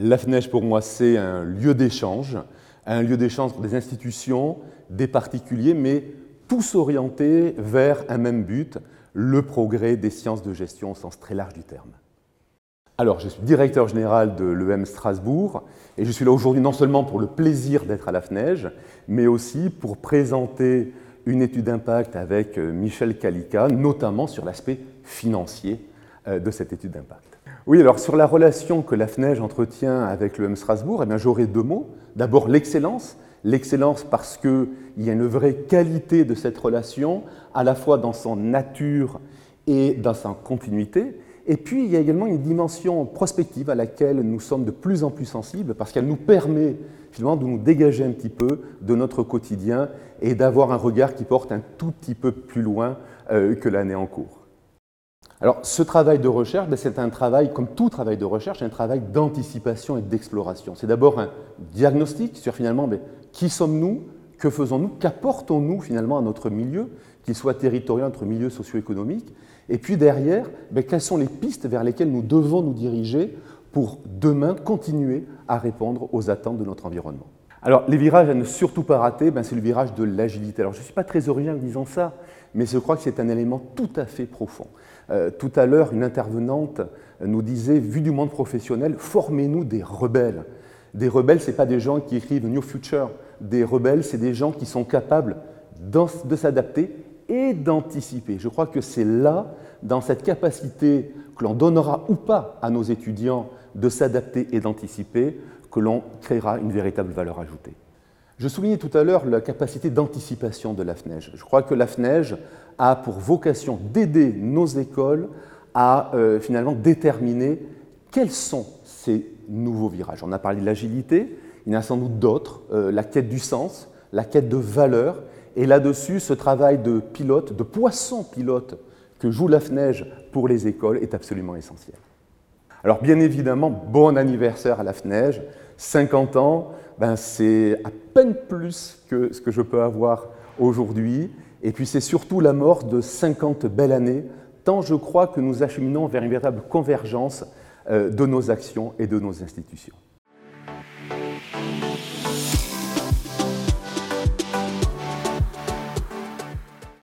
La FNEJ, pour moi, c'est un lieu d'échange, un lieu d'échange pour des institutions, des particuliers, mais tous orientés vers un même but, le progrès des sciences de gestion au sens très large du terme. Alors, je suis directeur général de l'EM Strasbourg et je suis là aujourd'hui non seulement pour le plaisir d'être à la FNEJ, mais aussi pour présenter une étude d'impact avec euh, Michel Calica, notamment sur l'aspect financier euh, de cette étude d'impact. Oui, alors sur la relation que la FNEJ entretient avec l'EM Strasbourg, eh j'aurai deux mots. D'abord l'excellence, L'excellence parce qu'il y a une vraie qualité de cette relation, à la fois dans son nature et dans sa continuité. Et puis, il y a également une dimension prospective à laquelle nous sommes de plus en plus sensibles, parce qu'elle nous permet finalement de nous dégager un petit peu de notre quotidien et d'avoir un regard qui porte un tout petit peu plus loin euh, que l'année en cours. Alors, ce travail de recherche, ben, c'est un travail, comme tout travail de recherche, un travail d'anticipation et d'exploration. C'est d'abord un diagnostic sur finalement ben, qui sommes-nous, que faisons-nous, qu'apportons-nous finalement à notre milieu, qu'il soit territorial, notre milieu socio-économique, et puis derrière, ben, quelles sont les pistes vers lesquelles nous devons nous diriger pour demain continuer à répondre aux attentes de notre environnement. Alors, les virages à ne surtout pas rater, c'est le virage de l'agilité. Alors, je ne suis pas très original en disant ça, mais je crois que c'est un élément tout à fait profond. Euh, tout à l'heure, une intervenante nous disait, vu du monde professionnel, formez-nous des rebelles. Des rebelles, ce n'est pas des gens qui écrivent New Future. Des rebelles, c'est des gens qui sont capables de s'adapter et d'anticiper. Je crois que c'est là, dans cette capacité que l'on donnera ou pas à nos étudiants de s'adapter et d'anticiper, que l'on créera une véritable valeur ajoutée. Je soulignais tout à l'heure la capacité d'anticipation de la FNEJ. Je crois que la FNEJ a pour vocation d'aider nos écoles à euh, finalement déterminer quels sont ces nouveaux virages. On a parlé de l'agilité, il y en a sans doute d'autres, euh, la quête du sens, la quête de valeur, et là-dessus, ce travail de pilote, de poisson pilote que joue la FNEJ pour les écoles est absolument essentiel. Alors bien évidemment, bon anniversaire à la FNEJ, 50 ans, ben, c'est à peine plus que ce que je peux avoir aujourd'hui. Et puis c'est surtout la mort de 50 belles années, tant je crois que nous acheminons vers une véritable convergence euh, de nos actions et de nos institutions.